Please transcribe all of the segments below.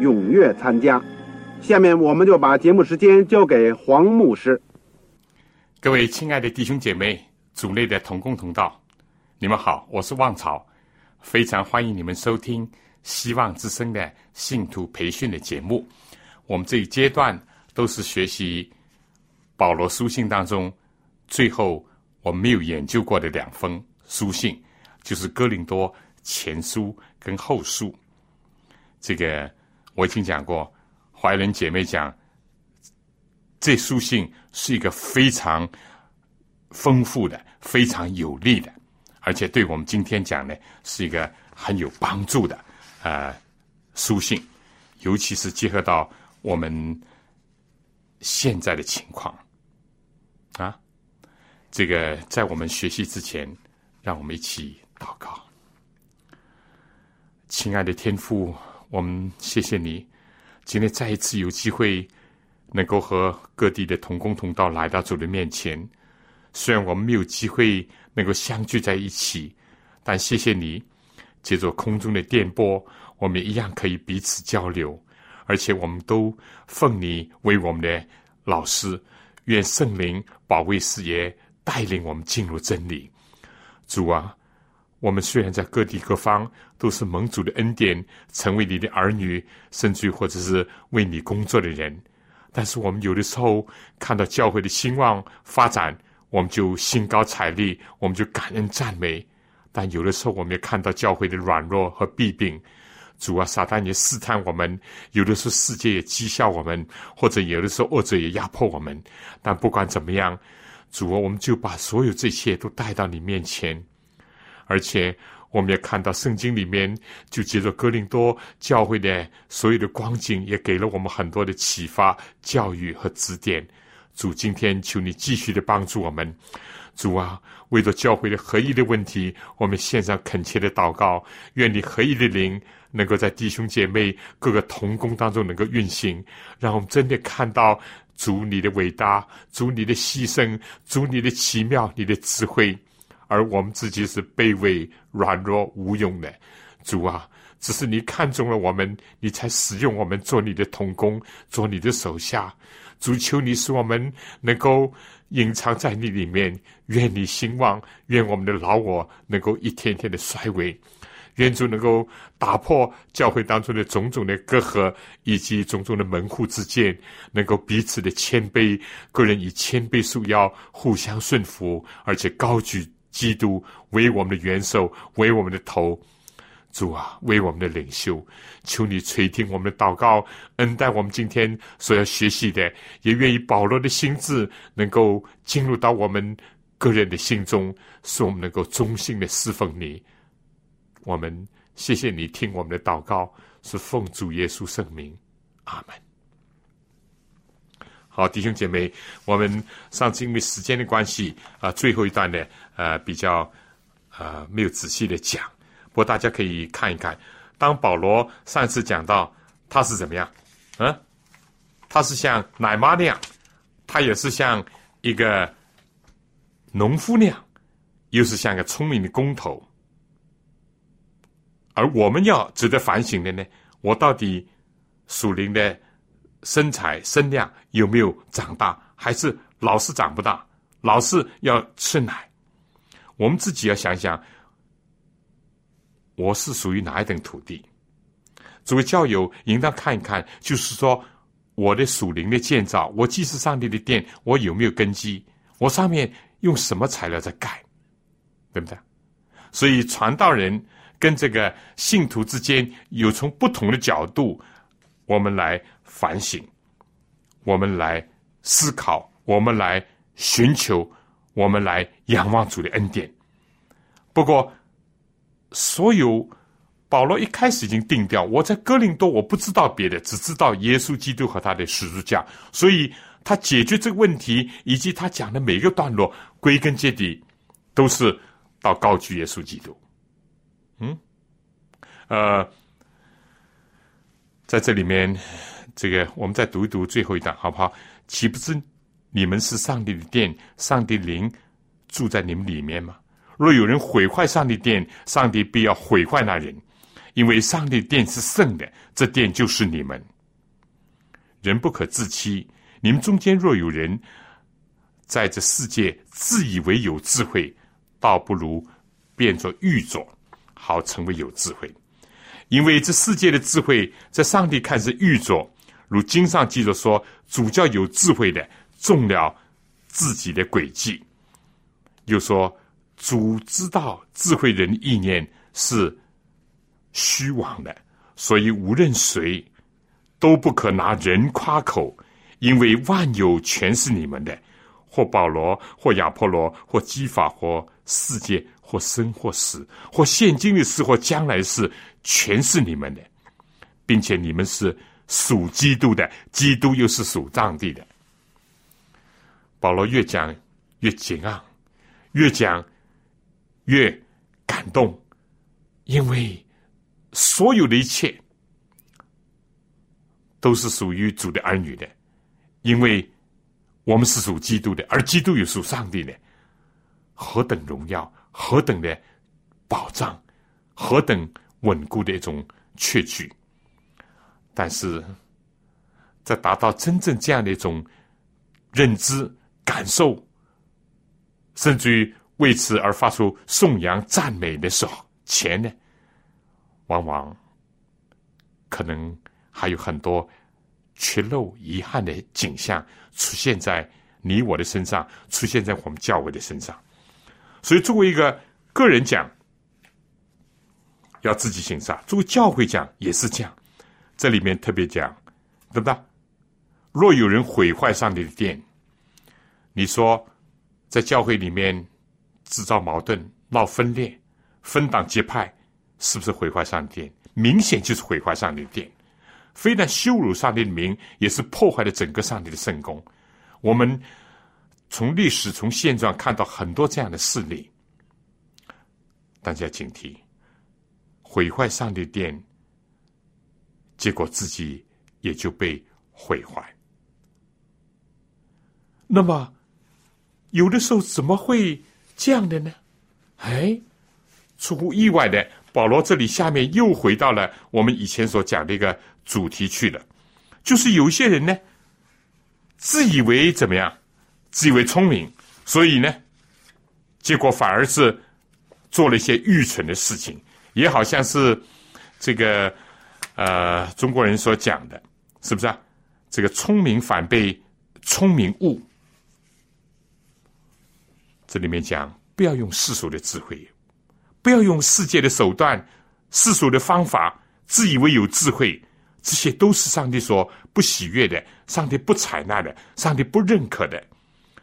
踊跃参加。下面我们就把节目时间交给黄牧师。各位亲爱的弟兄姐妹、组内的同工同道，你们好，我是旺草，非常欢迎你们收听希望之声的信徒培训的节目。我们这一阶段都是学习保罗书信当中最后。我没有研究过的两封书信，就是《哥林多前书》跟《后书》。这个我已经讲过，怀仁姐妹讲，这书信是一个非常丰富的、非常有力的，而且对我们今天讲呢，是一个很有帮助的呃书信，尤其是结合到我们现在的情况啊。这个在我们学习之前，让我们一起祷告。亲爱的天父，我们谢谢你，今天再一次有机会能够和各地的同工同道来到主的面前。虽然我们没有机会能够相聚在一起，但谢谢你，借着空中的电波，我们一样可以彼此交流，而且我们都奉你为我们的老师，愿圣灵保卫事业。带领我们进入真理，主啊，我们虽然在各地各方都是蒙主的恩典，成为你的儿女，甚至或者是为你工作的人，但是我们有的时候看到教会的兴旺发展，我们就兴高采烈，我们就感恩赞美；但有的时候，我们也看到教会的软弱和弊病。主啊，撒旦也试探我们，有的时候世界也讥笑我们，或者有的时候恶者也压迫我们。但不管怎么样。主啊，我们就把所有这些都带到你面前，而且我们也看到圣经里面，就接着哥林多教会的所有的光景，也给了我们很多的启发、教育和指点。主，今天求你继续的帮助我们。主啊，为着教会的合一的问题，我们献上恳切的祷告，愿你合一的灵能够在弟兄姐妹各个同工当中能够运行，让我们真的看到。主你的伟大，主你的牺牲，主你的奇妙，你的智慧，而我们自己是卑微、软弱、无用的。主啊，只是你看中了我们，你才使用我们做你的童工，做你的手下。主求你使我们能够隐藏在你里面，愿你兴旺，愿我们的老我能够一天天的衰微。愿主能够打破教会当中的种种的隔阂，以及种种的门户之见，能够彼此的谦卑，个人以谦卑束腰，互相顺服，而且高举基督为我们的元首，为我们的头。主啊，为我们的领袖，求你垂听我们的祷告，恩待我们今天所要学习的，也愿意保罗的心智能够进入到我们个人的心中，使我们能够忠心的侍奉你。我们谢谢你听我们的祷告，是奉主耶稣圣名，阿门。好，弟兄姐妹，我们上次因为时间的关系啊，最后一段呢，呃，比较呃没有仔细的讲，不过大家可以看一看。当保罗上次讲到他是怎么样，嗯，他是像奶妈那样，他也是像一个农夫那样，又是像个聪明的工头。而我们要值得反省的呢，我到底属灵的身材身量有没有长大，还是老是长不大，老是要吃奶？我们自己要想想，我是属于哪一等土地？作为教友，应当看一看，就是说我的属灵的建造，我既是上帝的殿，我有没有根基？我上面用什么材料在盖？对不对？所以传道人跟这个信徒之间有从不同的角度，我们来反省，我们来思考，我们来寻求，我们来仰望主的恩典。不过，所有。保罗一开始已经定调，我在哥林多，我不知道别的，只知道耶稣基督和他的十字架。所以他解决这个问题，以及他讲的每一个段落，归根结底都是到高举耶稣基督。嗯，呃，在这里面，这个我们再读一读最后一段，好不好？岂不知你们是上帝的殿，上帝灵住在你们里面吗？若有人毁坏上帝殿，上帝必要毁坏那人。因为上帝殿是圣的，这殿就是你们。人不可自欺，你们中间若有人在这世界自以为有智慧，倒不如变作愚拙，好成为有智慧。因为这世界的智慧，在上帝看是愚拙。如经上记着说，主教有智慧的中了自己的诡计。又说，主知道智慧人意念是。虚妄的，所以无论谁都不可拿人夸口，因为万有全是你们的，或保罗，或亚波罗，或基法，或世界，或生，或死，或现今的事，或将来事，全是你们的，并且你们是属基督的，基督又是属上帝的。保罗越讲越紧昂，越讲越感动，因为。所有的一切都是属于主的儿女的，因为我们是属基督的，而基督又属上帝的，何等荣耀，何等的保障，何等稳固的一种确据。但是，在达到真正这样的一种认知、感受，甚至于为此而发出颂扬赞美的时候，前呢？往往可能还有很多缺漏、遗憾的景象出现在你我的身上，出现在我们教会的身上。所以，作为一个个人讲，要自己欣赏；作为教会讲，也是这样。这里面特别讲，对不对？若有人毁坏上帝的殿，你说在教会里面制造矛盾、闹分裂、分党结派。是不是毁坏上帝？明显就是毁坏上帝的殿，非但羞辱上帝的名，也是破坏了整个上帝的圣功。我们从历史、从现状看到很多这样的事例，大家警惕：毁坏上帝殿，结果自己也就被毁坏。那么，有的时候怎么会这样的呢？哎，出乎意外的。保罗这里下面又回到了我们以前所讲的一个主题去了，就是有些人呢，自以为怎么样，自以为聪明，所以呢，结果反而是做了一些愚蠢的事情，也好像是这个呃中国人所讲的，是不是啊？这个聪明反被聪明误。这里面讲，不要用世俗的智慧。不要用世界的手段、世俗的方法，自以为有智慧，这些都是上帝所不喜悦的，上帝不采纳的，上帝不认可的，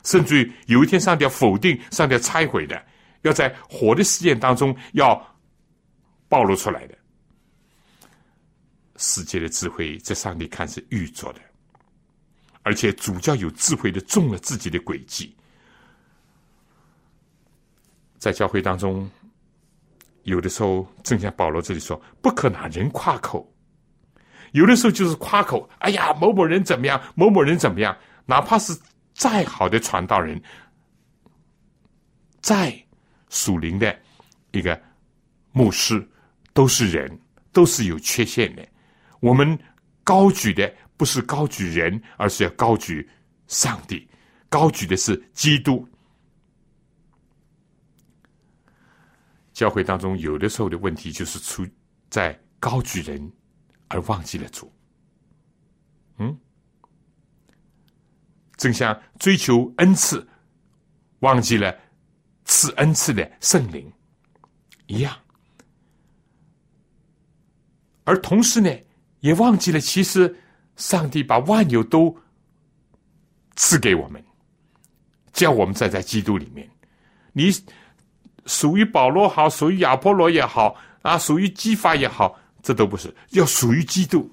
甚至于有一天上帝要否定、上帝要拆毁的，要在活的事件当中要暴露出来的。世界的智慧在上帝看是愚拙的，而且主教有智慧的中了自己的诡计，在教会当中。有的时候，正像保罗这里说，不可拿人夸口；有的时候就是夸口，哎呀，某某人怎么样，某某人怎么样。哪怕是再好的传道人，再属灵的一个牧师，都是人，都是有缺陷的。我们高举的不是高举人，而是要高举上帝，高举的是基督。教会当中有的时候的问题，就是出在高举人，而忘记了主。嗯，正像追求恩赐，忘记了赐恩赐的圣灵一样，而同时呢，也忘记了其实上帝把万有都赐给我们，叫我们站在基督里面。你属于保罗好，属于亚波罗也好啊，属于激发也好，这都不是，要属于基督。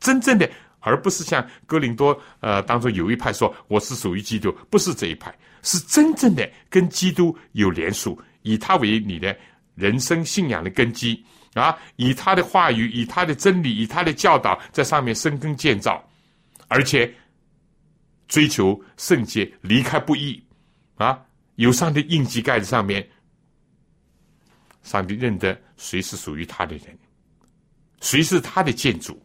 真正的，而不是像哥林多呃当中有一派说我是属于基督，不是这一派，是真正的跟基督有联属，以他为你的人生信仰的根基啊，以他的话语，以他的真理，以他的教导在上面生根建造，而且追求圣洁，离开不义啊，有上帝印记盖在上面，上帝认得谁是属于他的人，谁是他的建筑。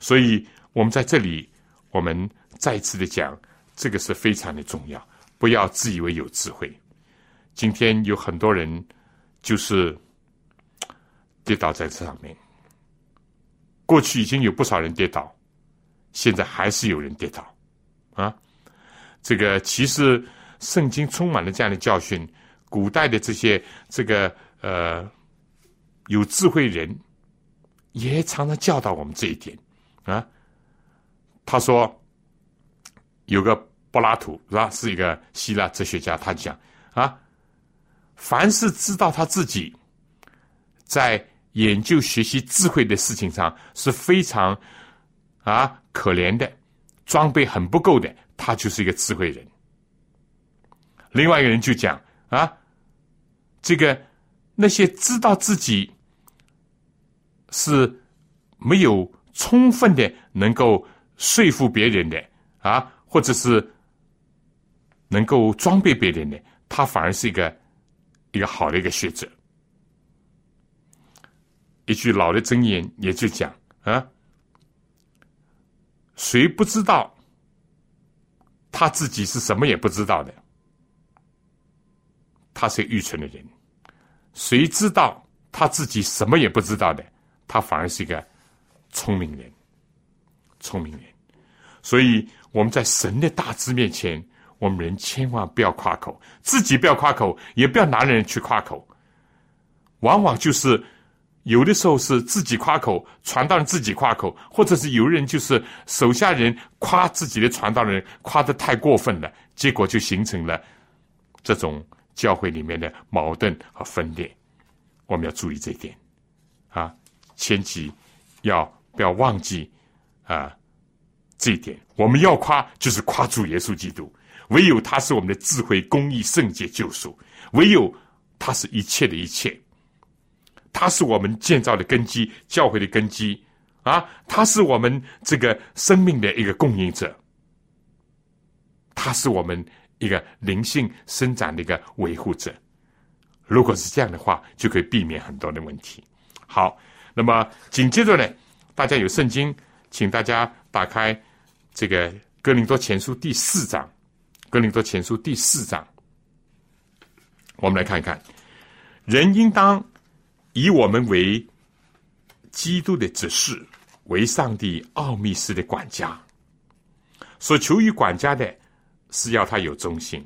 所以，我们在这里，我们再次的讲，这个是非常的重要。不要自以为有智慧。今天有很多人就是跌倒在这上面。过去已经有不少人跌倒，现在还是有人跌倒啊！这个其实圣经充满了这样的教训。古代的这些这个呃有智慧人，也常常教导我们这一点。啊，他说有个柏拉图是吧？是一个希腊哲学家。他讲啊，凡是知道他自己在研究学习智慧的事情上是非常啊可怜的，装备很不够的，他就是一个智慧人。另外一个人就讲啊，这个那些知道自己是没有。充分的能够说服别人的啊，或者是能够装备别人的，他反而是一个一个好的一个学者。一句老的箴言也就讲啊，谁不知道他自己是什么也不知道的，他是愚蠢的人；谁知道他自己什么也不知道的，他反而是一个。聪明人，聪明人，所以我们在神的大智面前，我们人千万不要夸口，自己不要夸口，也不要拿人去夸口。往往就是有的时候是自己夸口，传道人自己夸口，或者是有人就是手下人夸自己的传道人，夸的太过分了，结果就形成了这种教会里面的矛盾和分裂。我们要注意这一点。啊，千祈要。不要忘记啊，这一点。我们要夸，就是夸主耶稣基督，唯有他是我们的智慧、公义、圣洁、救赎，唯有他是一切的一切，他是我们建造的根基、教会的根基。啊，他是我们这个生命的一个供应者，他是我们一个灵性生长的一个维护者。如果是这样的话，就可以避免很多的问题。好，那么紧接着呢？大家有圣经，请大家打开这个《哥林多前书》第四章，《哥林多前书》第四章，我们来看一看，人应当以我们为基督的指示，为上帝奥秘式的管家。所求于管家的，是要他有忠心。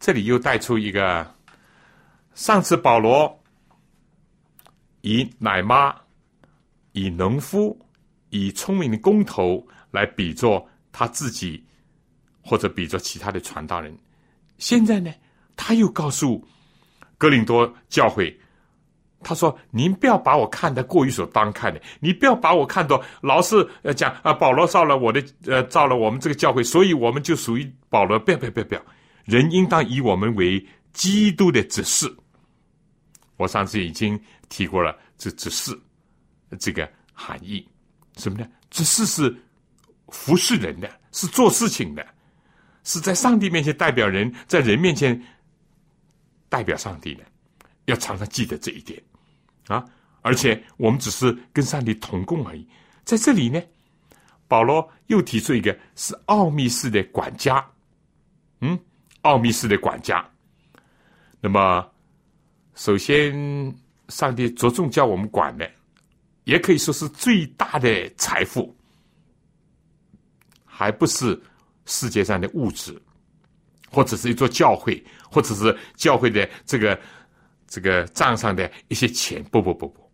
这里又带出一个，上次保罗以奶妈。以农夫、以聪明的工头来比作他自己，或者比作其他的传道人。现在呢，他又告诉格林多教会，他说：“您不要把我看得过于所当看的，你不要把我看作老是呃讲啊，保罗造了我的呃造了我们这个教会，所以我们就属于保罗。不要不要不要不要，人应当以我们为基督的指示。我上次已经提过了，这指示。”这个含义什么呢？这事是服侍人的，是做事情的，是在上帝面前代表人，在人面前代表上帝的，要常常记得这一点啊！而且我们只是跟上帝同工而已。在这里呢，保罗又提出一个是奥秘式的管家，嗯，奥秘式的管家。那么，首先上帝着重叫我们管的，也可以说是最大的财富，还不是世界上的物质，或者是一座教会，或者是教会的这个这个账上的一些钱。不不不不，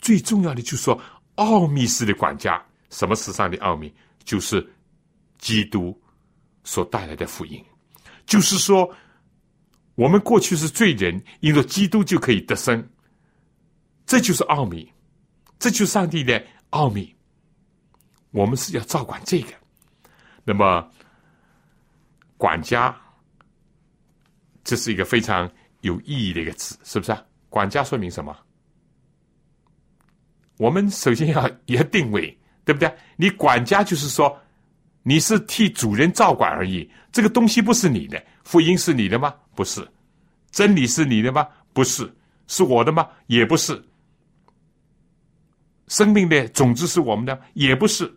最重要的就是说，奥秘式的管家，什么是上的奥秘？就是基督所带来的福音，就是说。我们过去是罪人，因着基督就可以得生，这就是奥秘，这就是上帝的奥秘。我们是要照管这个。那么，管家，这是一个非常有意义的一个词，是不是啊？管家说明什么？我们首先要要定位，对不对？你管家就是说，你是替主人照管而已，这个东西不是你的。福音是你的吗？不是。真理是你的吗？不是。是我的吗？也不是。生命的种子是我们的？也不是。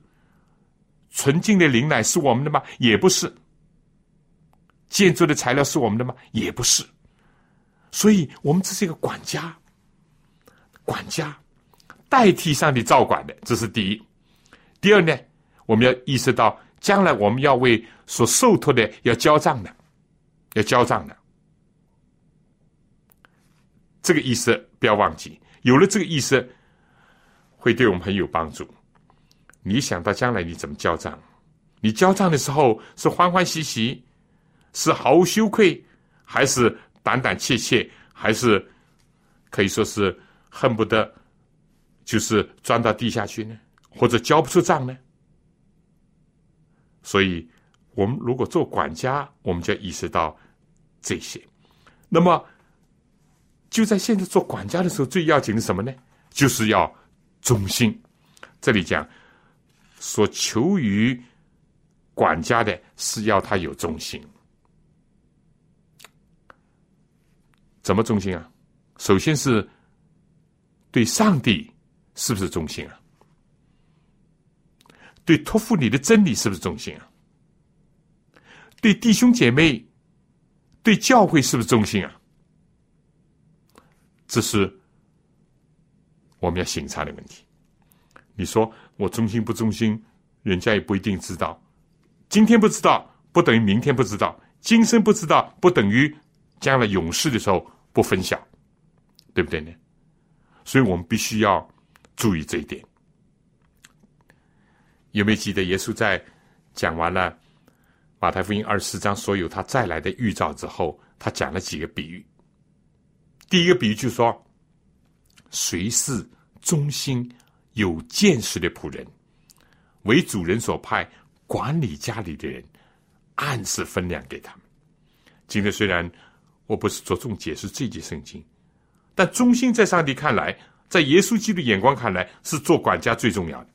纯净的灵奶是我们的吗？也不是。建筑的材料是我们的吗？也不是。所以，我们这是一个管家，管家代替上帝照管的，这是第一。第二呢，我们要意识到，将来我们要为所受托的要交账的。要交账的，这个意思不要忘记。有了这个意思，会对我们很有帮助。你想到将来你怎么交账？你交账的时候是欢欢喜喜，是毫无羞愧，还是胆胆怯怯，还是可以说是恨不得就是钻到地下去呢？或者交不出账呢？所以，我们如果做管家，我们就意识到。这些，那么就在现在做管家的时候，最要紧的什么呢？就是要忠心。这里讲所求于管家的是要他有忠心。怎么忠心啊？首先是对上帝是不是忠心啊？对托付你的真理是不是忠心啊？对弟兄姐妹。对教会是不是忠心啊？这是我们要审查的问题。你说我忠心不忠心，人家也不一定知道。今天不知道，不等于明天不知道；今生不知道，不等于将来永世的时候不分享，对不对呢？所以我们必须要注意这一点。有没有记得耶稣在讲完了？马太福音二十四章所有他再来的预兆之后，他讲了几个比喻。第一个比喻就是说，谁是忠心有见识的仆人，为主人所派管理家里的人，按时分粮给他们。今天虽然我不是着重解释这节圣经，但忠心在上帝看来，在耶稣基督眼光看来，是做管家最重要的。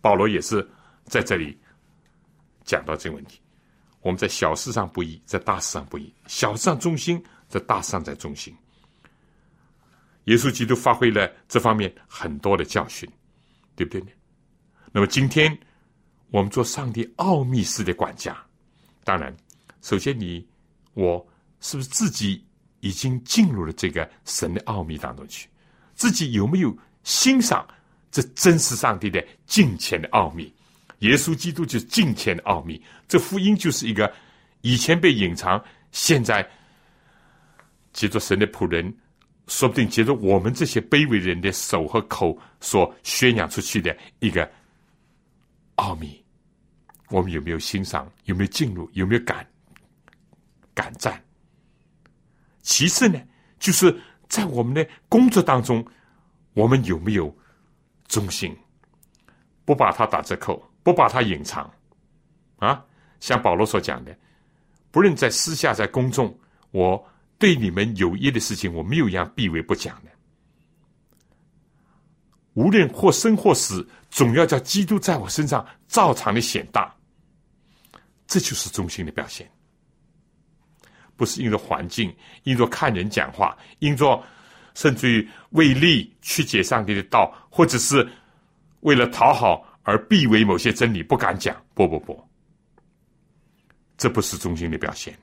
保罗也是在这里讲到这个问题。我们在小事上不义，在大事上不义；小事上忠心，在大事上在忠心。耶稣基督发挥了这方面很多的教训，对不对呢？那么今天我们做上帝奥秘式的管家，当然，首先你我是不是自己已经进入了这个神的奥秘当中去？自己有没有欣赏这真实上帝的敬虔的奥秘？耶稣基督就是敬虔的奥秘，这福音就是一个以前被隐藏，现在借着神的仆人，说不定借着我们这些卑微人的手和口所宣扬出去的一个奥秘。我们有没有欣赏？有没有进入？有没有感感赞？其次呢，就是在我们的工作当中，我们有没有忠心，不把它打折扣？不把它隐藏，啊，像保罗所讲的，不论在私下在公众，我对你们有益的事情，我没有一样避讳不讲的。无论或生或死，总要叫基督在我身上照常的显大。这就是忠心的表现，不是因着环境，因着看人讲话，因着甚至于为利曲解上帝的道，或者是为了讨好。而避讳某些真理不敢讲，不不不，这不是忠心的表现，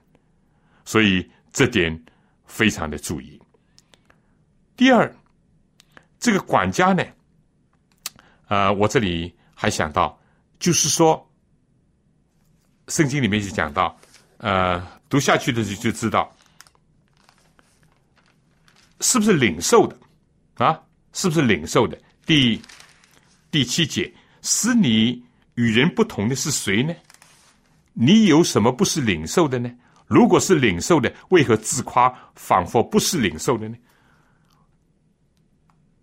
所以这点非常的注意。第二，这个管家呢，呃，我这里还想到，就是说，圣经里面就讲到，呃，读下去的就就知道，是不是领受的啊？是不是领受的？第第七节，使你与人不同的是谁呢？你有什么不是领受的呢？如果是领受的，为何自夸，仿佛不是领受的呢？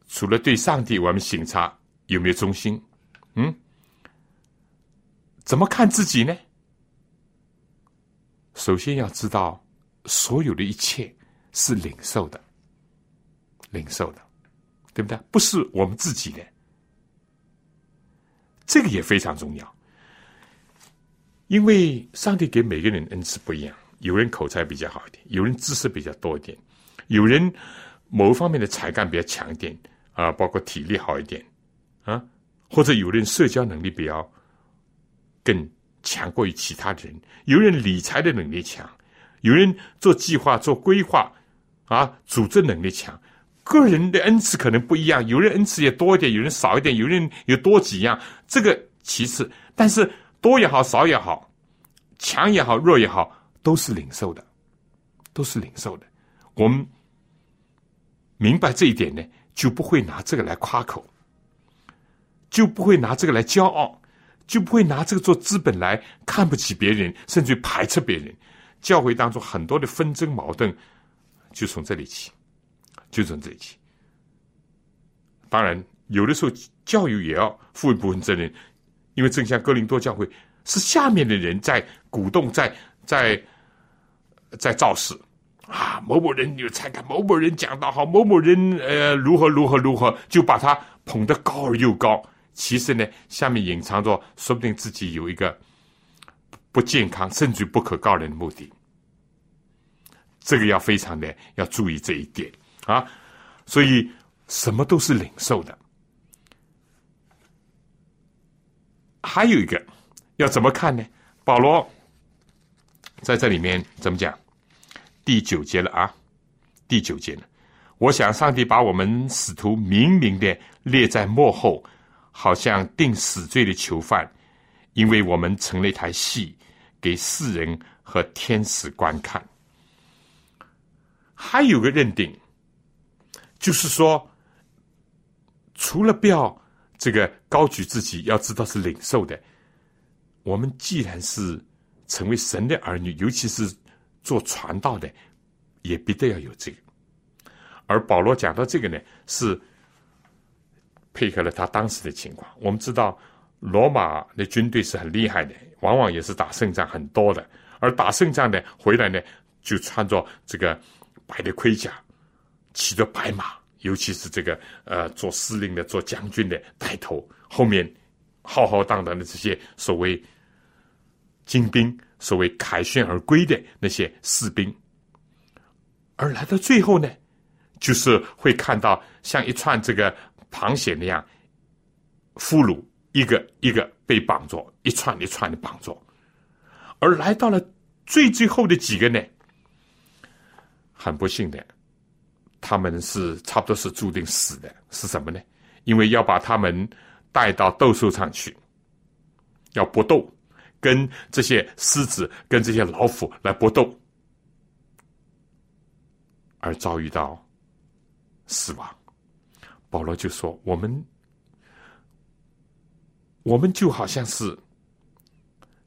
除了对上帝，我们醒察有没有忠心？嗯，怎么看自己呢？首先要知道，所有的一切是领受的，领受的，对不对？不是我们自己的，这个也非常重要。因为上帝给每个人恩赐不一样，有人口才比较好一点，有人知识比较多一点，有人某方面的才干比较强一点啊，包括体力好一点啊，或者有人社交能力比较更强过于其他人，有人理财的能力强，有人做计划、做规划啊，组织能力强，个人的恩赐可能不一样，有人恩赐也多一点，有人少一点，有人有多几样，这个其次，但是。多也好，少也好，强也好，弱也好，都是领受的，都是领受的。我们明白这一点呢，就不会拿这个来夸口，就不会拿这个来骄傲，就不会拿这个做资本来看不起别人，甚至排斥别人。教会当中很多的纷争矛盾，就从这里起，就从这里起。当然，有的时候教育也要负一部分责任。因为正像哥林多教会是下面的人在鼓动，在在在造势啊，某某人有才干，某某人讲的好，某某人呃如何如何如何，就把他捧得高而又高。其实呢，下面隐藏着，说不定自己有一个不健康甚至不可告人的目的。这个要非常的要注意这一点啊，所以什么都是领受的。还有一个要怎么看呢？保罗在这里面怎么讲？第九节了啊，第九节了。我想上帝把我们使徒明明的列在幕后，好像定死罪的囚犯，因为我们成了一台戏，给世人和天使观看。还有个认定，就是说，除了不要。这个高举自己，要知道是领受的。我们既然是成为神的儿女，尤其是做传道的，也必得要有这个。而保罗讲到这个呢，是配合了他当时的情况。我们知道，罗马的军队是很厉害的，往往也是打胜仗很多的。而打胜仗呢，回来呢，就穿着这个白的盔甲，骑着白马。尤其是这个呃，做司令的、做将军的带头，后面浩浩荡荡的这些所谓精兵，所谓凯旋而归的那些士兵，而来到最后呢，就是会看到像一串这个螃蟹那样俘虏，一个一个被绑着，一串一串的绑着，而来到了最最后的几个呢，很不幸的。他们是差不多是注定死的，是什么呢？因为要把他们带到斗兽场去，要搏斗，跟这些狮子、跟这些老虎来搏斗，而遭遇到死亡。保罗就说：“我们，我们就好像是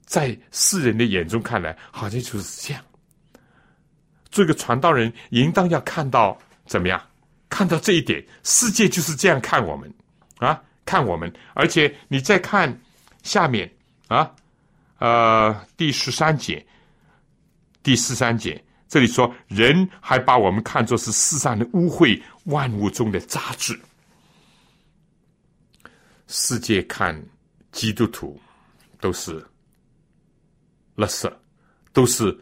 在世人的眼中看来，好像就是这样。做一个传道人，应当要看到。”怎么样？看到这一点，世界就是这样看我们啊，看我们。而且你再看下面啊，呃，第十三节，第十三节，这里说人还把我们看作是世上的污秽，万物中的杂质。世界看基督徒都是垃圾，都是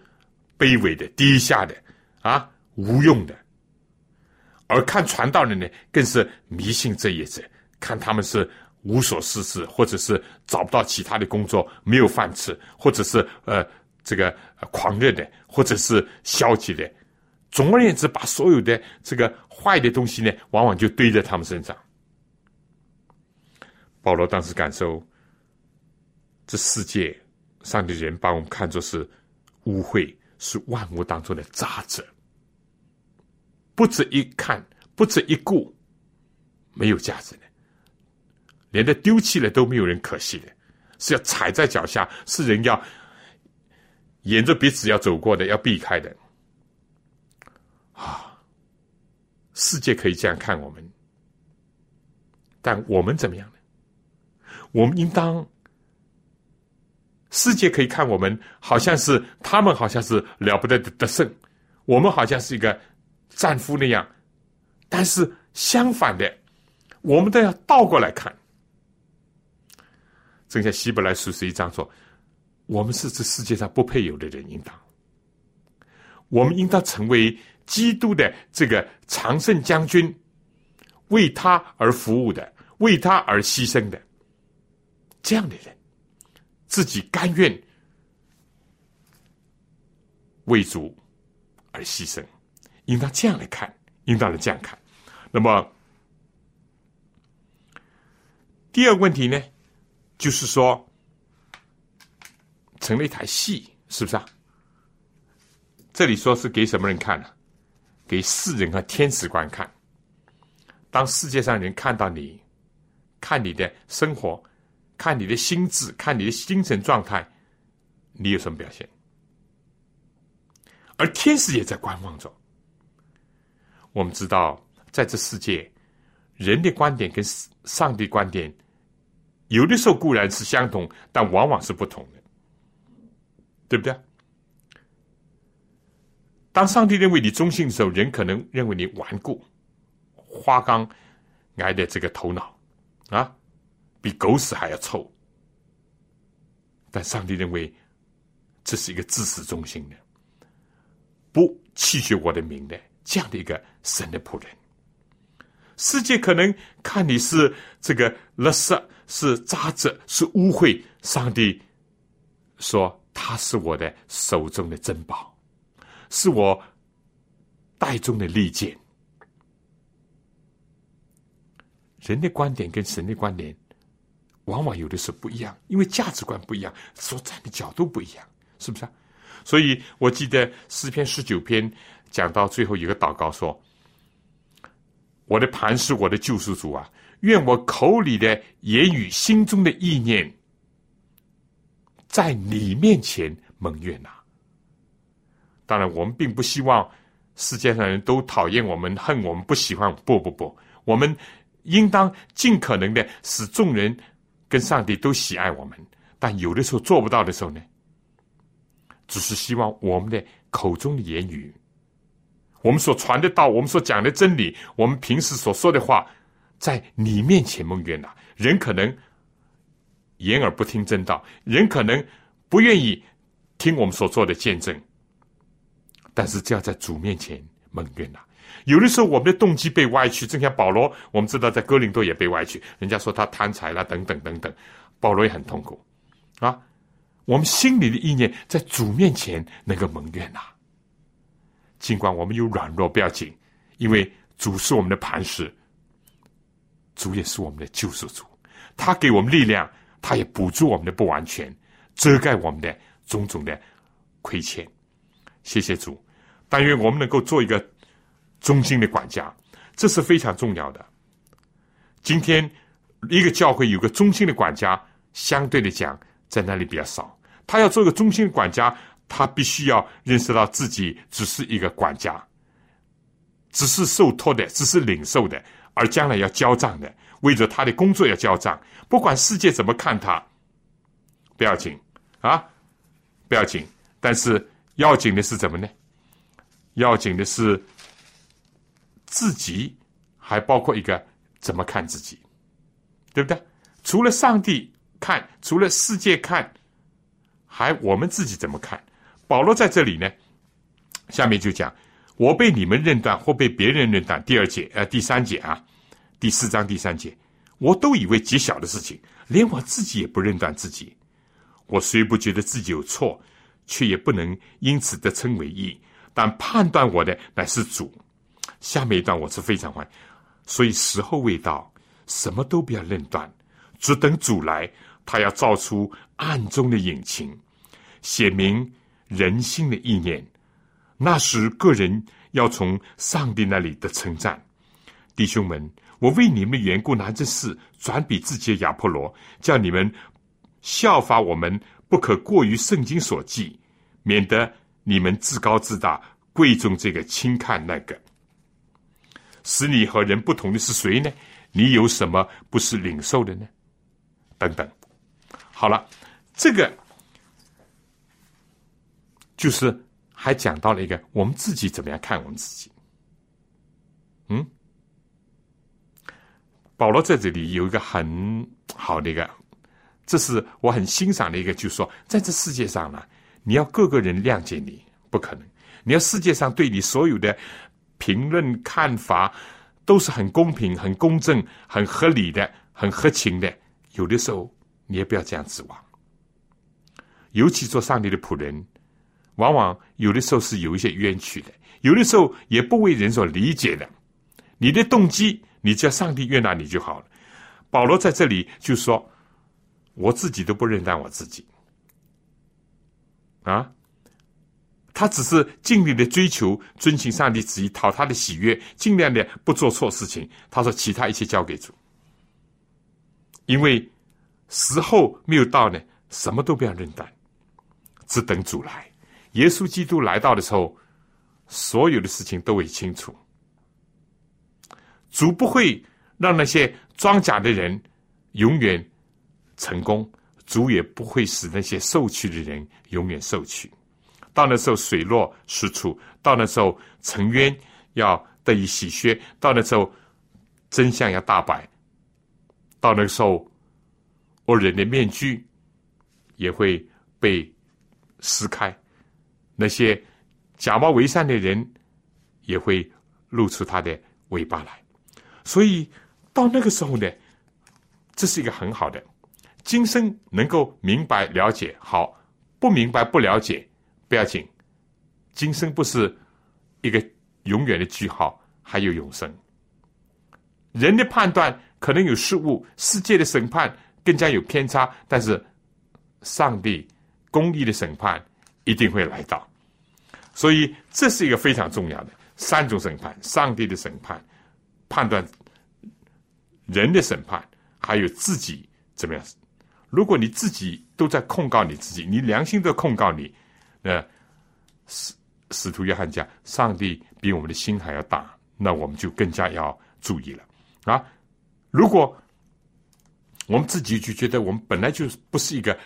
卑微的、低下的啊，无用的。而看传道人呢，更是迷信这一者，看他们是无所事事，或者是找不到其他的工作，没有饭吃，或者是呃这个狂热的，或者是消极的，总而言之，把所有的这个坏的东西呢，往往就堆在他们身上。保罗当时感受，这世界上的人把我们看作是污秽，是万物当中的渣子，不值一看，不值一顾，没有价值的，连的丢弃了都没有人可惜的，是要踩在脚下，是人要沿着彼此要走过的，要避开的。啊，世界可以这样看我们，但我们怎么样？我们应当，世界可以看我们，好像是他们好像是了不得的得胜，我们好像是一个战俘那样，但是相反的，我们都要倒过来看。正像希伯来书十一章说：“我们是这世界上不配有的人，应当，我们应当成为。”基督的这个常胜将军，为他而服务的，为他而牺牲的，这样的人，自己甘愿为主而牺牲，应当这样来看，应当来这样看。那么，第二个问题呢，就是说，成了一台戏，是不是啊？这里说是给什么人看呢？给世人和天使观看。当世界上人看到你，看你的生活，看你的心智，看你的精神状态，你有什么表现？而天使也在观望着。我们知道，在这世界，人的观点跟上帝观点，有的时候固然是相同，但往往是不同的，对不对？当上帝认为你忠心的时候，人可能认为你顽固、花岗癌的这个头脑啊，比狗屎还要臭。但上帝认为这是一个自始忠心的、不弃绝我的名的这样的一个神的仆人。世界可能看你是这个垃圾、是渣子、是污秽，上帝说他是我的手中的珍宝。是我袋中的利剑。人的观点跟神的观点，往往有的时候不一样，因为价值观不一样，所站的角度不一样，是不是啊？所以我记得诗篇十九篇讲到最后一个祷告说：“我的磐石，我的救赎主啊，愿我口里的言语、心中的意念，在你面前蒙悦纳。”当然，我们并不希望世界上人都讨厌我们、恨我们、不喜欢。不不不，我们应当尽可能的使众人跟上帝都喜爱我们。但有的时候做不到的时候呢，只是希望我们的口中的言语，我们所传的道，我们所讲的真理，我们平时所说的话，在你面前蒙冤呐。人可能言而不听真道，人可能不愿意听我们所做的见证。但是，只要在主面前蒙冤呐。有的时候，我们的动机被歪曲，正像保罗，我们知道在哥林多也被歪曲，人家说他贪财了，等等等等。保罗也很痛苦啊。我们心里的意念在主面前能够蒙冤呐。尽管我们有软弱，不要紧，因为主是我们的磐石，主也是我们的救赎主，他给我们力量，他也补助我们的不完全，遮盖我们的种种的亏欠。谢谢主。但愿我们能够做一个忠心的管家，这是非常重要的。今天一个教会有个忠心的管家，相对的讲，在那里比较少。他要做个忠心管家，他必须要认识到自己只是一个管家，只是受托的，只是领受的，而将来要交账的，为着他的工作要交账。不管世界怎么看他，不要紧啊，不要紧。但是要紧的是什么呢？要紧的是自己，还包括一个怎么看自己，对不对？除了上帝看，除了世界看，还我们自己怎么看？保罗在这里呢，下面就讲：我被你们认断或被别人认断。第二节，呃，第三节啊，第四章第三节，我都以为极小的事情，连我自己也不认断自己。我虽不觉得自己有错，却也不能因此得称为义。但判断我的乃是主。下面一段我是非常欢，所以时候未到，什么都不要论断，只等主来，他要造出暗中的隐情，写明人心的意念。那时个人要从上帝那里的称赞。弟兄们，我为你们的缘故拿这事转比自己的亚波罗，叫你们效法我们，不可过于圣经所记，免得你们自高自大，贵重这个轻看那个。使你和人不同的是谁呢？你有什么不是领受的呢？等等。好了，这个就是还讲到了一个我们自己怎么样看我们自己。嗯，保罗在这里有一个很好的一个，这是我很欣赏的一个，就是说，在这世界上呢，你要各个人谅解你不可能，你要世界上对你所有的。评论看法都是很公平、很公正、很合理的、很合情的。有的时候你也不要这样指望。尤其做上帝的仆人，往往有的时候是有一些冤屈的，有的时候也不为人所理解的。你的动机，你叫上帝悦纳你就好了。保罗在这里就说：“我自己都不认得我自己。”啊。他只是尽力的追求遵行上帝旨意，讨他的喜悦，尽量的不做错事情。他说：“其他一切交给主，因为时候没有到呢，什么都不要认担，只等主来。耶稣基督来到的时候，所有的事情都会清楚。主不会让那些装假的人永远成功，主也不会使那些受屈的人永远受屈。”到那时候水落石出，到那时候沉冤要得以洗削，到那时候真相要大白，到那个时候恶人的面具也会被撕开，那些假冒为善的人也会露出他的尾巴来。所以到那个时候呢，这是一个很好的，今生能够明白了解好，不明白不了解。不要紧，今生不是一个永远的句号，还有永生。人的判断可能有失误，世界的审判更加有偏差，但是上帝公义的审判一定会来到。所以这是一个非常重要的三种审判：上帝的审判、判断人的审判，还有自己怎么样。如果你自己都在控告你自己，你良心都控告你。那使使徒约翰讲，上帝比我们的心还要大，那我们就更加要注意了啊！如果我们自己就觉得我们本来就不是一个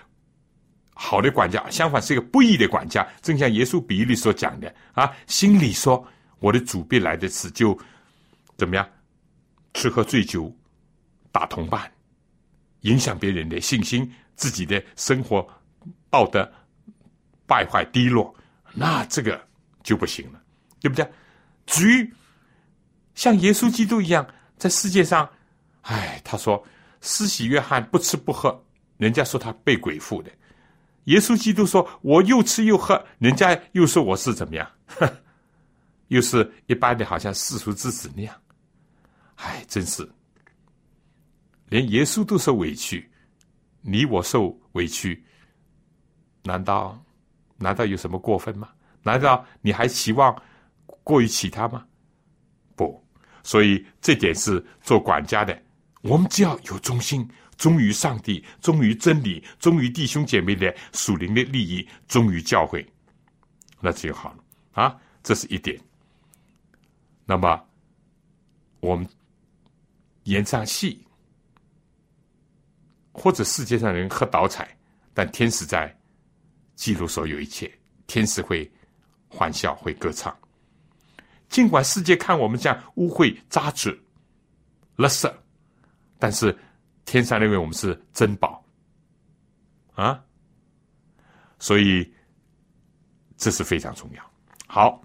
好的管家，相反是一个不义的管家，正像耶稣比喻所讲的啊，心里说我的主必来的时就怎么样，吃喝醉酒，打同伴，影响别人的信心，自己的生活道德。败坏低落，那这个就不行了，对不对？至于像耶稣基督一样，在世界上，哎，他说施洗约翰不吃不喝，人家说他被鬼附的；耶稣基督说我又吃又喝，人家又说我是怎么样，又是一般的，好像世俗之子那样。哎，真是，连耶稣都受委屈，你我受委屈，难道？难道有什么过分吗？难道你还期望过于其他吗？不，所以这点是做管家的，我们只要有忠心，忠于上帝，忠于真理，忠于弟兄姐妹的属灵的利益，忠于教会，那就好了啊！这是一点。那么我们演场戏，或者世界上人喝倒彩，但天使在。记录所有一切，天使会欢笑，会歌唱。尽管世界看我们这样污秽、渣滓、垃圾，但是天上认为我们是珍宝啊！所以这是非常重要。好，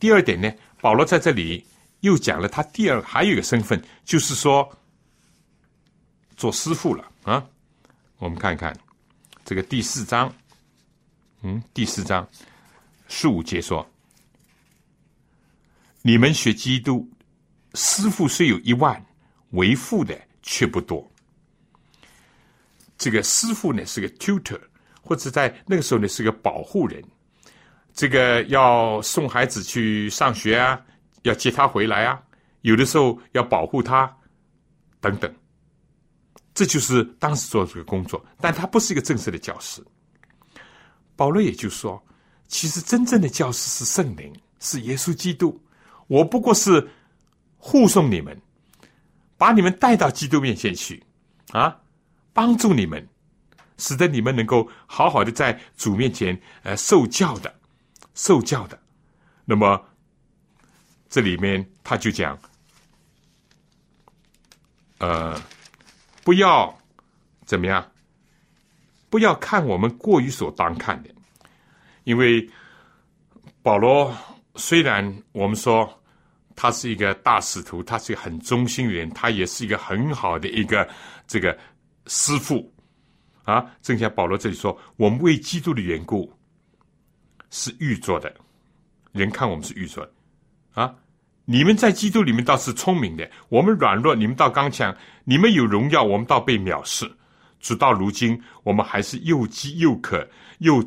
第二点呢，保罗在这里又讲了他第二还有一个身份，就是说做师傅了啊。我们看看这个第四章。嗯，第四章十五节说：“你们学基督，师傅虽有一万，为父的却不多。这个师傅呢是个 tutor，或者在那个时候呢是个保护人。这个要送孩子去上学啊，要接他回来啊，有的时候要保护他，等等。这就是当时做的这个工作，但他不是一个正式的教师。保罗也就说，其实真正的教师是圣灵，是耶稣基督。我不过是护送你们，把你们带到基督面前去，啊，帮助你们，使得你们能够好好的在主面前呃受教的，受教的。那么这里面他就讲，呃。不要怎么样？不要看我们过于所当看的，因为保罗虽然我们说他是一个大使徒，他是一个很忠心的人，他也是一个很好的一个这个师傅啊。正像保罗这里说，我们为基督的缘故是预做的，人看我们是预做的啊。你们在基督里面倒是聪明的，我们软弱，你们倒刚强；你们有荣耀，我们倒被藐视。直到如今，我们还是又饥又渴，又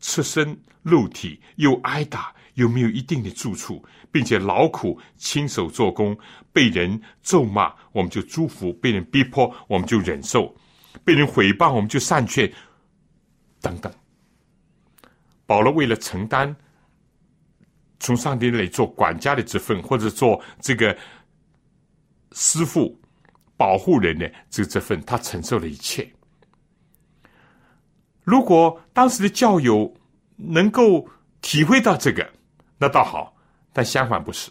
赤身露体，又挨打，又没有一定的住处，并且劳苦亲手做工，被人咒骂，我们就祝福；被人逼迫，我们就忍受；被人诽谤，我们就善劝，等等。保罗为了承担。从上帝那里做管家的这份，或者做这个师傅、保护人的这这份，他承受了一切。如果当时的教友能够体会到这个，那倒好；但相反不是。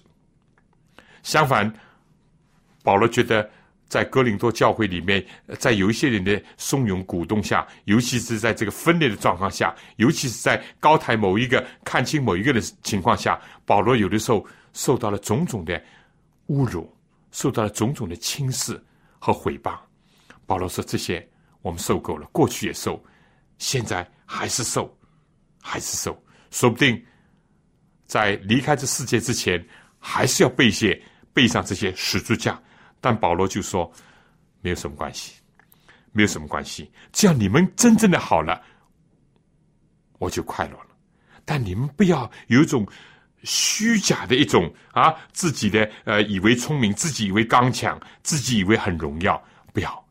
相反，保罗觉得。在哥林多教会里面，在有一些人的怂恿鼓动下，尤其是在这个分裂的状况下，尤其是在高抬某一个、看清某一个的情况下，保罗有的时候受到了种种的侮辱，受到了种种的轻视和毁谤。保罗说：“这些我们受够了，过去也受，现在还是受，还是受。说不定在离开这世界之前，还是要背些背上这些十字架。”但保罗就说：“没有什么关系，没有什么关系。只要你们真正的好了，我就快乐了。但你们不要有一种虚假的一种啊，自己的呃，以为聪明，自己以为刚强，自己以为很荣耀，不要。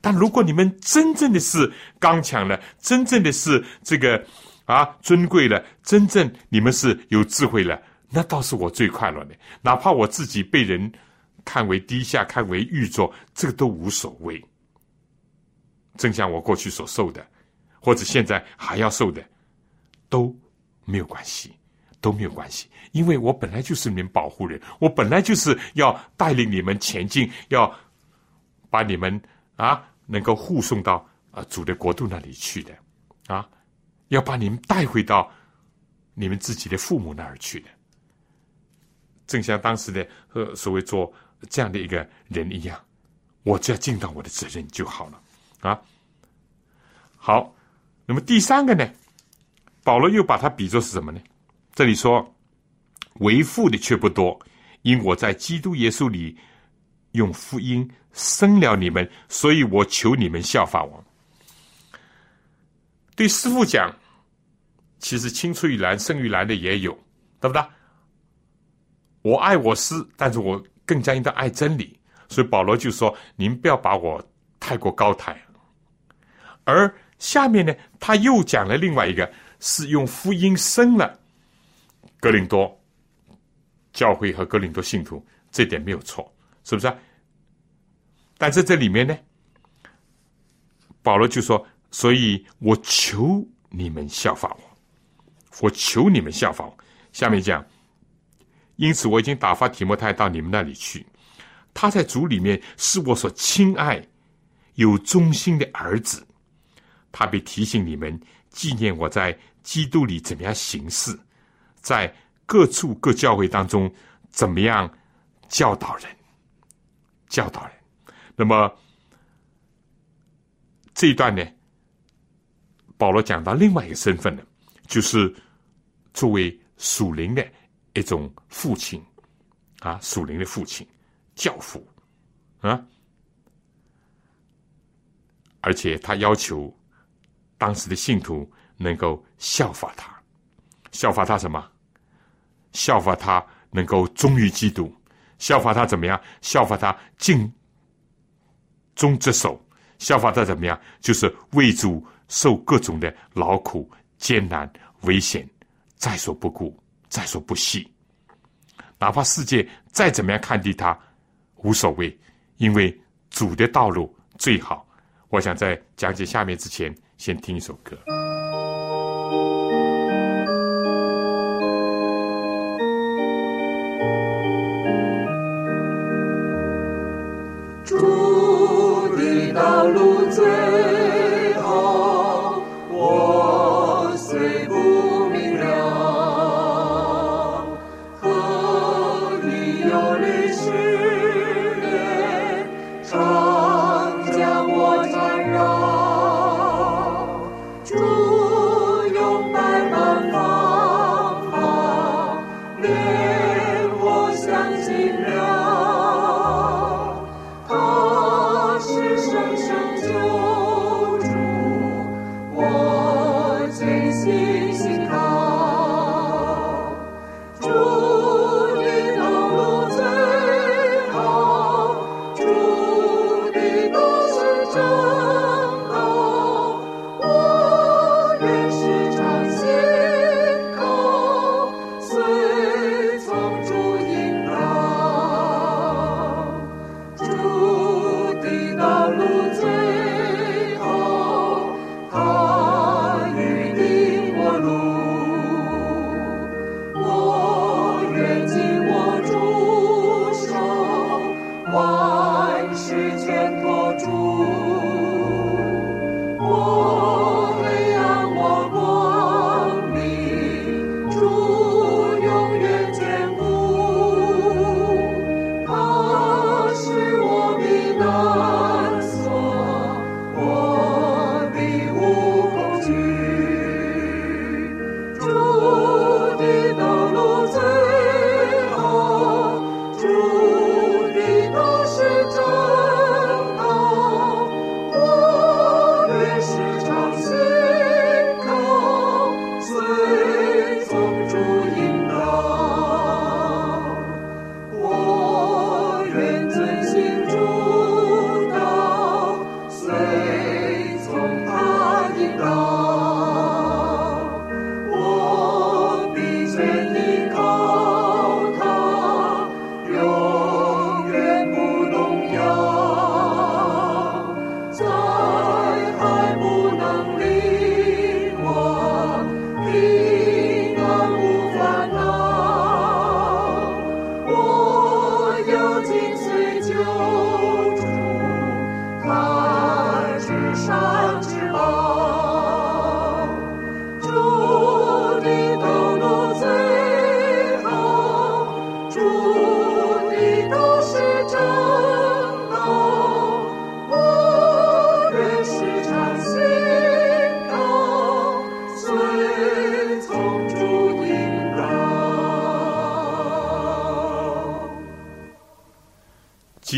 但如果你们真正的是刚强了，真正的是这个啊尊贵了，真正你们是有智慧了，那倒是我最快乐的。哪怕我自己被人。”看为低下，看为玉作，这个都无所谓。正像我过去所受的，或者现在还要受的，都没有关系，都没有关系。因为我本来就是你们保护人，我本来就是要带领你们前进，要把你们啊能够护送到啊主的国度那里去的，啊，要把你们带回到你们自己的父母那儿去的。正像当时的呃所谓做。这样的一个人一样，我只要尽到我的责任就好了啊。好，那么第三个呢？保罗又把它比作是什么呢？这里说为父的却不多，因我在基督耶稣里用福音生了你们，所以我求你们效法我。对师傅讲，其实青出于蓝胜于蓝的也有，对不对？我爱我师，但是我。更加应当爱真理，所以保罗就说：“您不要把我太过高抬。”而下面呢，他又讲了另外一个，是用福音生了格林多教会和格林多信徒，这点没有错，是不是？但在这里面呢，保罗就说：“所以我求你们效法我，我求你们效仿我。”下面讲。因此，我已经打发提摩太到你们那里去。他在主里面是我所亲爱、有忠心的儿子。他被提醒你们纪念我在基督里怎么样行事，在各处各教会当中怎么样教导人、教导人。那么这一段呢，保罗讲到另外一个身份呢，就是作为属灵的。一种父亲啊，属灵的父亲、教父啊，而且他要求当时的信徒能够效法他，效法他什么？效法他能够忠于基督，效法他怎么样？效法他尽忠职守，效法他怎么样？就是为主受各种的劳苦、艰难、危险，在所不顾，在所不惜。哪怕世界再怎么样看低他，无所谓，因为主的道路最好。我想在讲解下面之前，先听一首歌。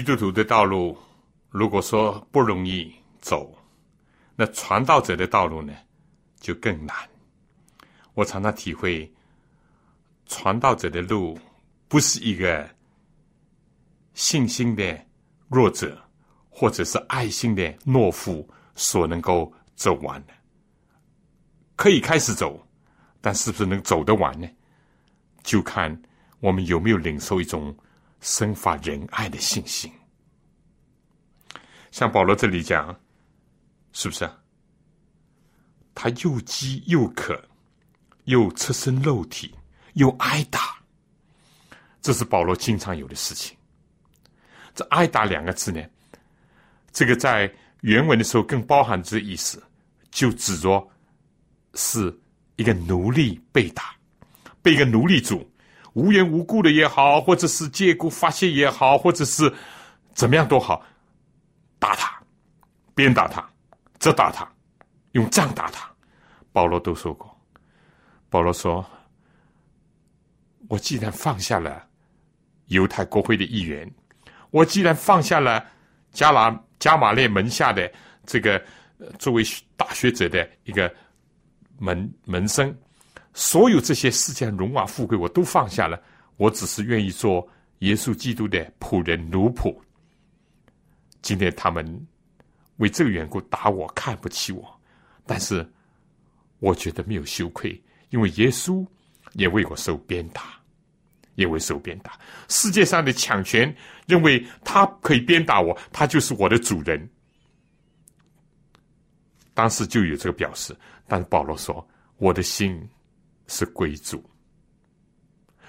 基督徒的道路，如果说不容易走，那传道者的道路呢，就更难。我常常体会，传道者的路不是一个信心的弱者，或者是爱心的懦夫所能够走完的。可以开始走，但是不是能走得完呢？就看我们有没有领受一种生发仁爱的信心。像保罗这里讲，是不是？他又饥又渴，又赤身肉体，又挨打，这是保罗经常有的事情。这“挨打”两个字呢，这个在原文的时候更包含这意思，就指着是一个奴隶被打，被一个奴隶主无缘无故的也好，或者是借故发泄也好，或者是怎么样都好，打他，鞭打他，责打他，用杖打他。保罗都说过，保罗说：“我既然放下了犹太国会的议员。我既然放下了加拉加马列门下的这个作为大学者的一个门门生，所有这些世间荣华富贵我都放下了，我只是愿意做耶稣基督的仆人奴仆。今天他们为这个缘故打我，看不起我，但是我觉得没有羞愧，因为耶稣也为我受鞭打，也为受鞭打。世界上的强权认为他可以鞭打我，他就是我的主人。当时就有这个表示，但是保罗说：“我的心是归主，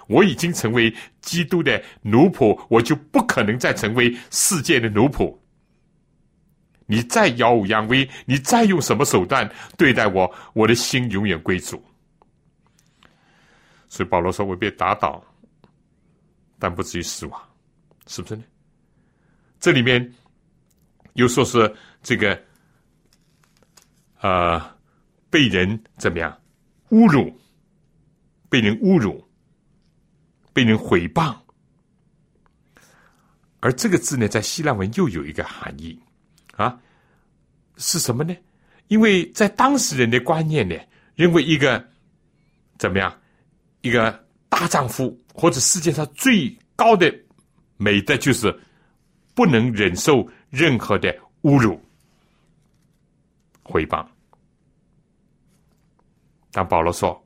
我已经成为基督的奴仆，我就不可能再成为世界的奴仆。”你再耀武扬威，你再用什么手段对待我，我的心永远归主。所以保罗说：“我被打倒，但不至于死亡，是不是呢？”这里面又说是这个，呃，被人怎么样侮辱，被人侮辱，被人毁谤，而这个字呢，在希腊文又有一个含义。啊，是什么呢？因为在当时人的观念呢，认为一个怎么样，一个大丈夫或者世界上最高的美德，就是不能忍受任何的侮辱、诽谤。但保罗说：“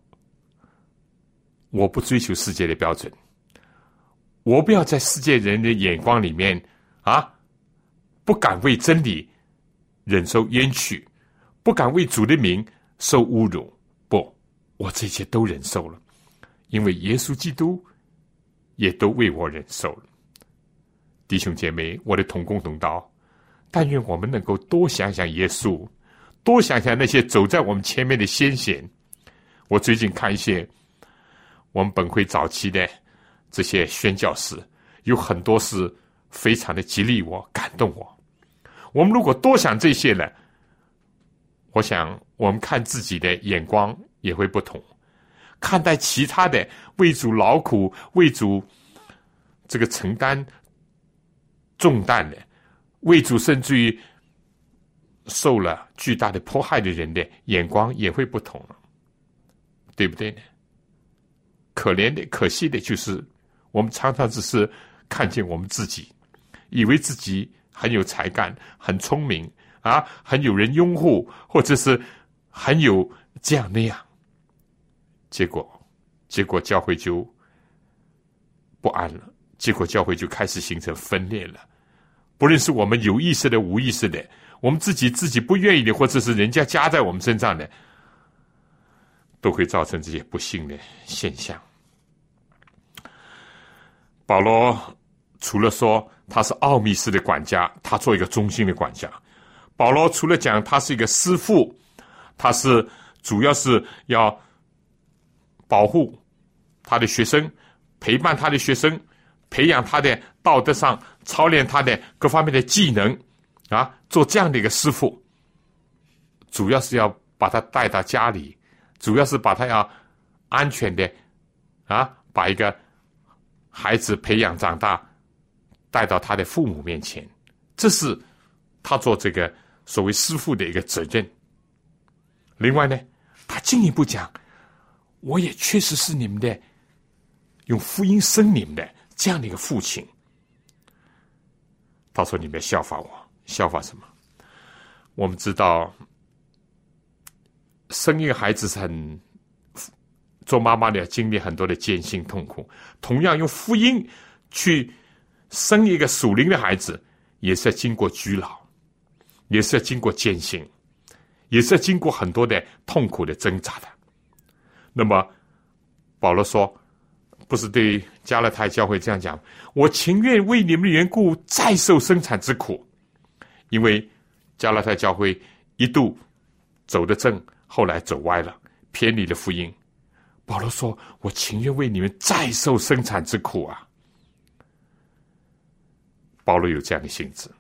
我不追求世界的标准，我不要在世界人的眼光里面啊。”不敢为真理忍受冤屈，不敢为主的名受侮辱。不，我这些都忍受了，因为耶稣基督也都为我忍受了。弟兄姐妹，我的同工同道，但愿我们能够多想想耶稣，多想想那些走在我们前面的先贤。我最近看一些我们本会早期的这些宣教士，有很多是非常的激励我、感动我。我们如果多想这些呢，我想我们看自己的眼光也会不同，看待其他的为主劳苦、为主这个承担重担的、为主甚至于受了巨大的迫害的人的眼光也会不同，对不对呢？可怜的、可惜的，就是我们常常只是看见我们自己，以为自己。很有才干，很聪明啊，很有人拥护，或者是很有这样那样。结果，结果教会就不安了，结果教会就开始形成分裂了。不论是我们有意识的、无意识的，我们自己自己不愿意的，或者是人家加在我们身上的，都会造成这些不幸的现象。保罗除了说。他是奥秘式的管家，他做一个中心的管家。保罗除了讲他是一个师傅，他是主要是要保护他的学生，陪伴他的学生，培养他的道德上，操练他的各方面的技能啊，做这样的一个师傅。主要是要把他带到家里，主要是把他要安全的啊，把一个孩子培养长大。带到他的父母面前，这是他做这个所谓师傅的一个责任。另外呢，他进一步讲，我也确实是你们的用福音生你们的这样的一个父亲。他说：“你们效法我，效法什么？我们知道，生一个孩子是很做妈妈的要经历很多的艰辛痛苦，同样用福音去。”生一个属灵的孩子，也是要经过拘牢，也是要经过艰辛，也是要经过很多的痛苦的挣扎的。那么，保罗说，不是对加勒泰教会这样讲：“我情愿为你们的缘故再受生产之苦。”因为加勒泰教会一度走得正，后来走歪了，偏离了福音。保罗说：“我情愿为你们再受生产之苦啊！”保罗有这样的性质。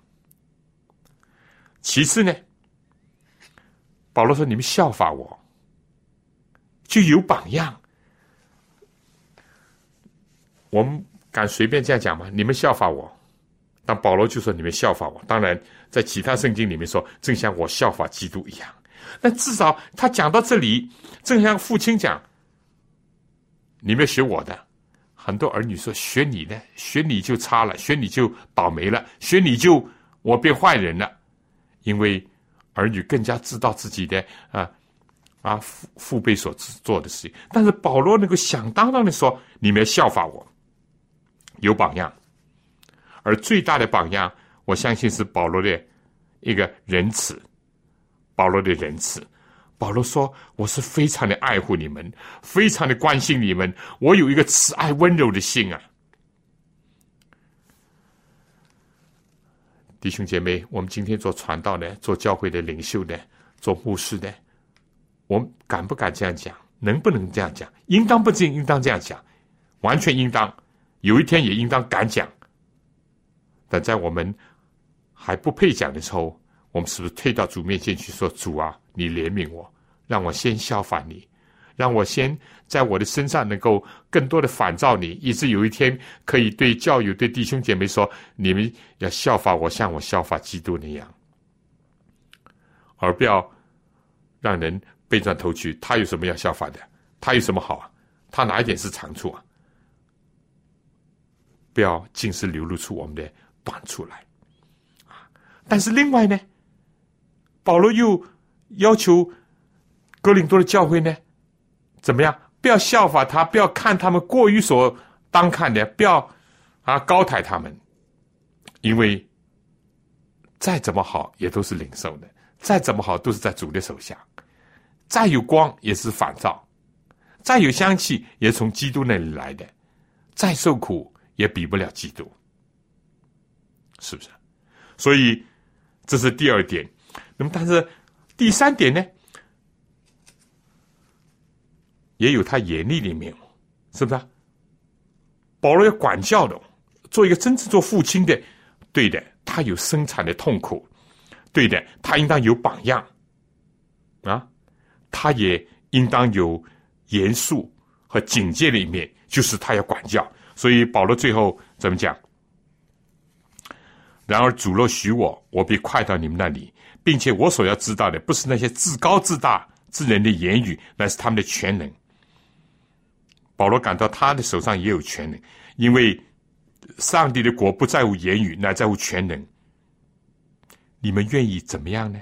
其次呢，保罗说：“你们效法我，就有榜样。”我们敢随便这样讲吗？你们效法我，但保罗就说你们效法我。当然，在其他圣经里面说，正像我效法基督一样。那至少他讲到这里，正像父亲讲，你们学我的。很多儿女说学你的，学你就差了，学你就倒霉了，学你就我变坏人了，因为儿女更加知道自己的啊啊父父辈所做的事情。但是保罗能够响当当的说，你们要效法我，有榜样。而最大的榜样，我相信是保罗的一个仁慈，保罗的仁慈。保罗说：“我是非常的爱护你们，非常的关心你们。我有一个慈爱温柔的心啊，弟兄姐妹，我们今天做传道的、做教会的领袖的、做牧师的，我们敢不敢这样讲？能不能这样讲？应当不应应当这样讲？完全应当，有一天也应当敢讲。但在我们还不配讲的时候。”我们是不是退到主面前去说：“主啊，你怜悯我，让我先效法你，让我先在我的身上能够更多的反照你，以致有一天可以对教友、对弟兄姐妹说：你们要效法我，像我效法基督那样，而不要让人背转头去。他有什么要效法的？他有什么好啊？他哪一点是长处啊？不要尽是流露出我们的短处来但是另外呢？”保罗又要求哥林多的教会呢，怎么样？不要效法他，不要看他们过于所当看的，不要啊高抬他们，因为再怎么好也都是领受的，再怎么好都是在主的手下，再有光也是反照，再有香气也从基督那里来的，再受苦也比不了基督，是不是？所以这是第二点。那么，但是第三点呢，也有他严厉的一面，是不是？保罗要管教的，做一个真正做父亲的，对的，他有生产的痛苦，对的，他应当有榜样啊，他也应当有严肃和警戒的一面，就是他要管教。所以保罗最后怎么讲？然而主若许我，我必快到你们那里。并且我所要知道的，不是那些自高自大之人的言语，乃是他们的全能。保罗感到他的手上也有全能，因为上帝的国不在乎言语，乃在乎全能。你们愿意怎么样呢？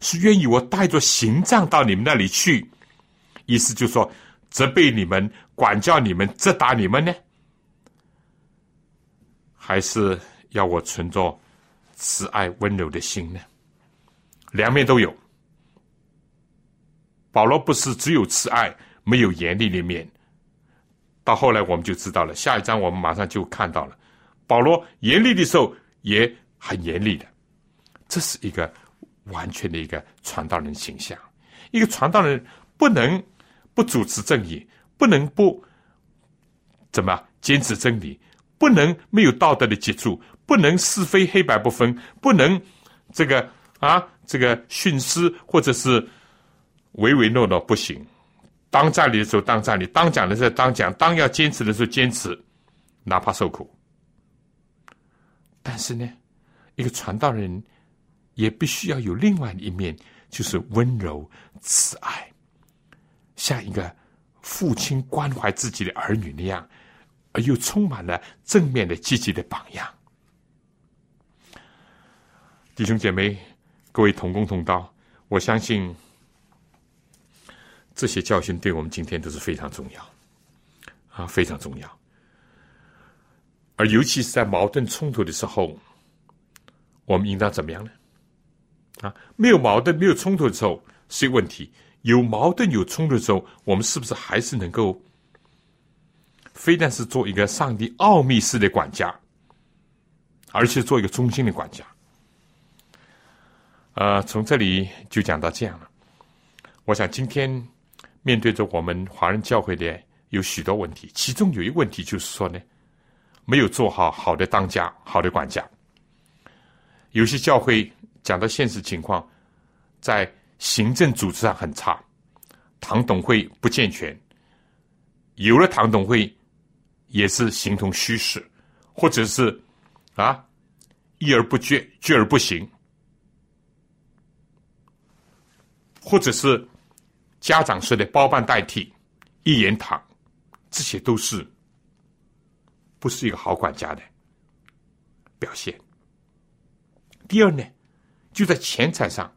是愿意我带着行杖到你们那里去，意思就是说责备你们、管教你们、责打你们呢？还是要我存着慈爱温柔的心呢？两面都有。保罗不是只有慈爱，没有严厉的面。到后来我们就知道了，下一章我们马上就看到了，保罗严厉的时候也很严厉的。这是一个完全的一个传道人形象。一个传道人不能不主持正义，不能不怎么坚持真理，不能没有道德的接触，不能是非黑白不分，不能这个啊。这个徇私或者是唯唯诺诺不行，当站立的时候当站立，当讲的时候当讲，当要坚持的时候坚持，哪怕受苦。但是呢，一个传道人也必须要有另外一面，就是温柔慈爱，像一个父亲关怀自己的儿女那样，而又充满了正面的积极的榜样。弟兄姐妹。各位同工同道，我相信这些教训对我们今天都是非常重要，啊，非常重要。而尤其是在矛盾冲突的时候，我们应当怎么样呢？啊，没有矛盾、没有冲突的时候是问题；有矛盾、有冲突的时候，我们是不是还是能够，非但是做一个上帝奥秘式的管家，而且做一个忠心的管家？呃，从这里就讲到这样了。我想今天面对着我们华人教会的有许多问题，其中有一个问题就是说呢，没有做好好的当家、好的管家。有些教会讲到现实情况，在行政组织上很差，堂董会不健全，有了堂董会也是形同虚设，或者是啊，议而不决，决而不行，或者是家长式的包办代替、一言堂，这些都是不是一个好管家的表现。第二呢，就在钱财上，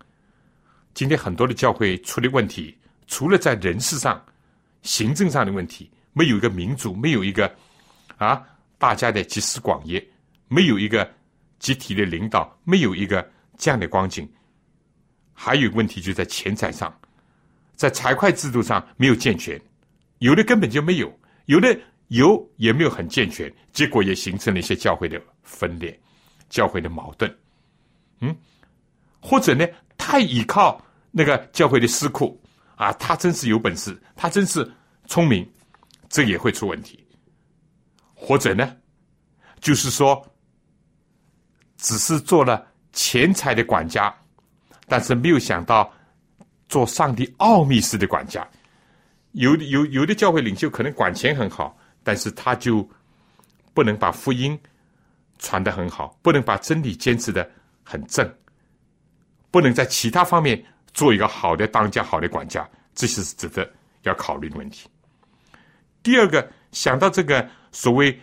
今天很多的教会出的问题，除了在人事上、行政上的问题，没有一个民主，没有一个啊。大家的集思广益，没有一个集体的领导，没有一个这样的光景。还有个问题就在钱财上，在财会制度上没有健全，有的根本就没有，有的有也没有很健全，结果也形成了一些教会的分裂、教会的矛盾。嗯，或者呢，太依靠那个教会的司库啊，他真是有本事，他真是聪明，这也会出问题。或者呢，就是说，只是做了钱财的管家，但是没有想到做上帝奥秘式的管家。有有有的教会领袖可能管钱很好，但是他就不能把福音传得很好，不能把真理坚持的很正，不能在其他方面做一个好的当家、好的管家，这些是值得要考虑的问题。第二个，想到这个。所谓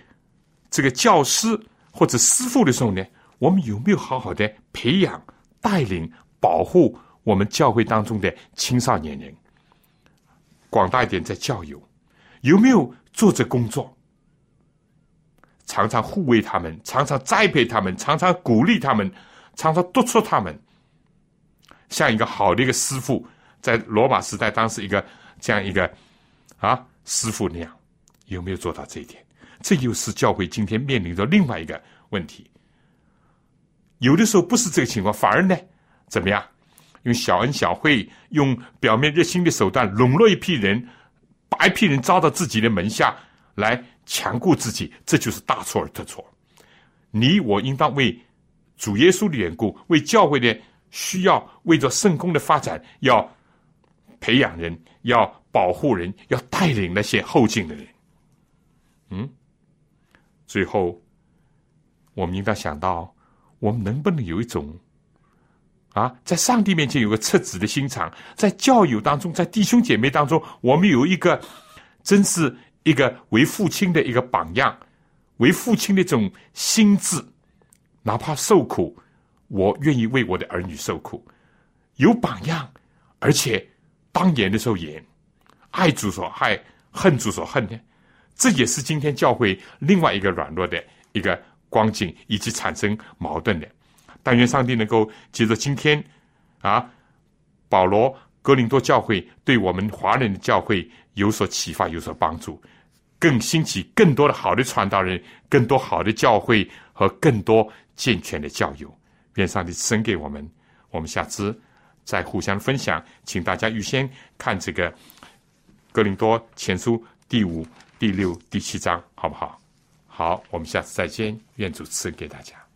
这个教师或者师傅的时候呢，我们有没有好好的培养、带领、保护我们教会当中的青少年人？广大一点，在教友有没有做这工作？常常护卫他们，常常栽培他们，常常鼓励他们，常常督促他们，像一个好的一个师傅，在罗马时代当时一个这样一个啊师傅那样，有没有做到这一点？这又是教会今天面临着另外一个问题。有的时候不是这个情况，反而呢，怎么样？用小恩小惠，用表面热心的手段笼络一批人，把一批人招到自己的门下来强固自己，这就是大错而特错。你我应当为主耶稣的缘故，为教会的需要，为着圣公的发展，要培养人，要保护人，要带领那些后进的人。嗯。最后，我们应当想到，我们能不能有一种啊，在上帝面前有个赤子的心肠，在教友当中，在弟兄姐妹当中，我们有一个真是一个为父亲的一个榜样，为父亲的这种心智，哪怕受苦，我愿意为我的儿女受苦，有榜样，而且当言的时候言，爱主所爱，恨主所恨的。这也是今天教会另外一个软弱的一个光景，以及产生矛盾的。但愿上帝能够借着今天啊，保罗格林多教会对我们华人的教会有所启发，有所帮助，更兴起更多的好的传道人，更多好的教会和更多健全的教友。愿上帝赐给我们。我们下次再互相分享，请大家预先看这个格林多前书第五。第六、第七章，好不好？好，我们下次再见。愿主赐给大家。